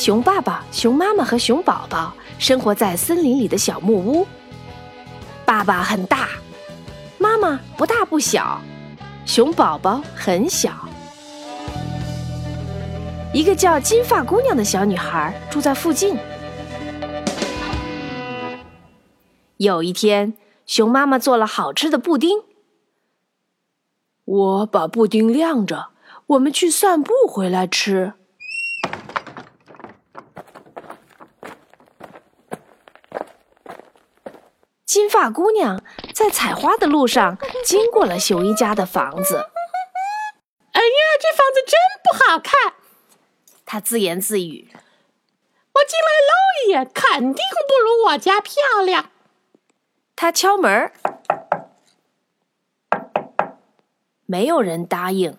熊爸爸、熊妈妈和熊宝宝生活在森林里的小木屋。爸爸很大，妈妈不大不小，熊宝宝很小。一个叫金发姑娘的小女孩住在附近。有一天，熊妈妈做了好吃的布丁。我把布丁晾着，我们去散步回来吃。金发姑娘在采花的路上经过了熊一家的房子。哎呀，这房子真不好看！她自言自语：“我进来搂一眼，肯定不如我家漂亮。”她敲门，没有人答应。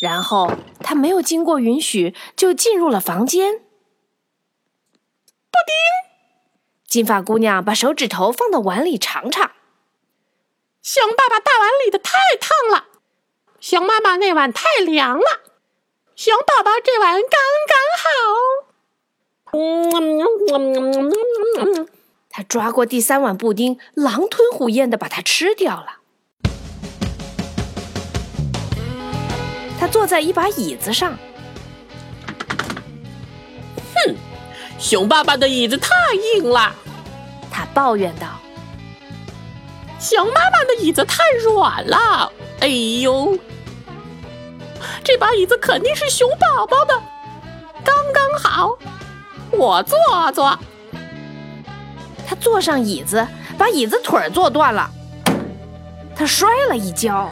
然后她没有经过允许就进入了房间。布丁。金发姑娘把手指头放到碗里尝尝，熊爸爸大碗里的太烫了，熊妈妈那碗太凉了，熊宝宝这碗刚刚好。嗯，他抓过第三碗布丁，狼吞虎咽的把它吃掉了。他坐在一把椅子上，熊爸爸的椅子太硬了，他抱怨道：“熊妈妈的椅子太软了。”哎呦，这把椅子肯定是熊宝宝的，刚刚好，我坐坐。他坐上椅子，把椅子腿儿坐断了，他摔了一跤。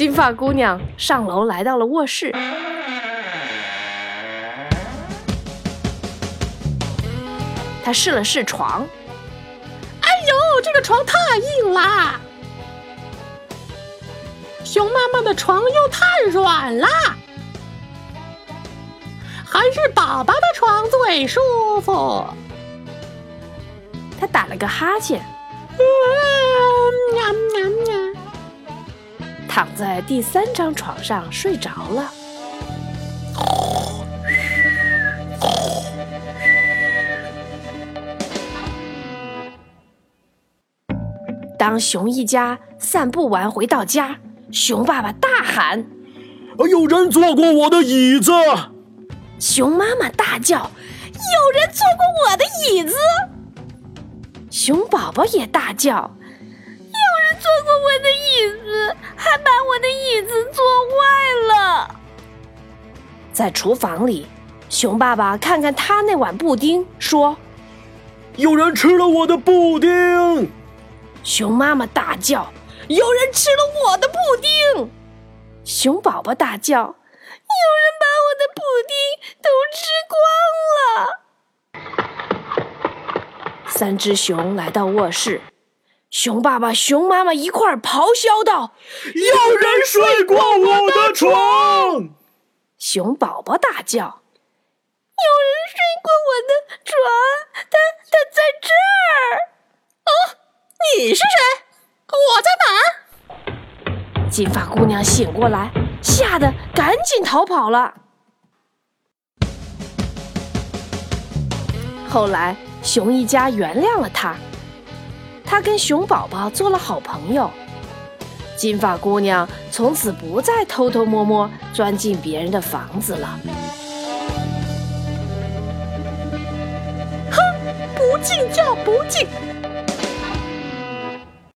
金发姑娘上楼来到了卧室，她试了试床，哎呦，这个床太硬啦！熊妈妈的床又太软啦，还是宝宝的床最舒服。她打了个哈欠。躺在第三张床上睡着了。当熊一家散步完回到家，熊爸爸大喊：“有人坐过我的椅子！”熊妈妈大叫：“有人坐过我的椅子！”熊宝宝也大叫。有人坐过我的椅子，还把我的椅子坐坏了。在厨房里，熊爸爸看看他那碗布丁，说：“有人吃了我的布丁。”熊妈妈大叫：“有人吃了我的布丁！”熊宝宝大叫：“有人把我的布丁都吃光了！”三只熊来到卧室。熊爸爸、熊妈妈一块儿咆哮道：“有人睡过我的床！”熊宝宝大叫：“有人睡过我的床，他他在这儿！”哦，你是谁？我在哪？金发姑娘醒过来，吓得赶紧逃跑了。后来，熊一家原谅了他。他跟熊宝宝做了好朋友，金发姑娘从此不再偷偷摸摸钻进别人的房子了。哼，不进就不进。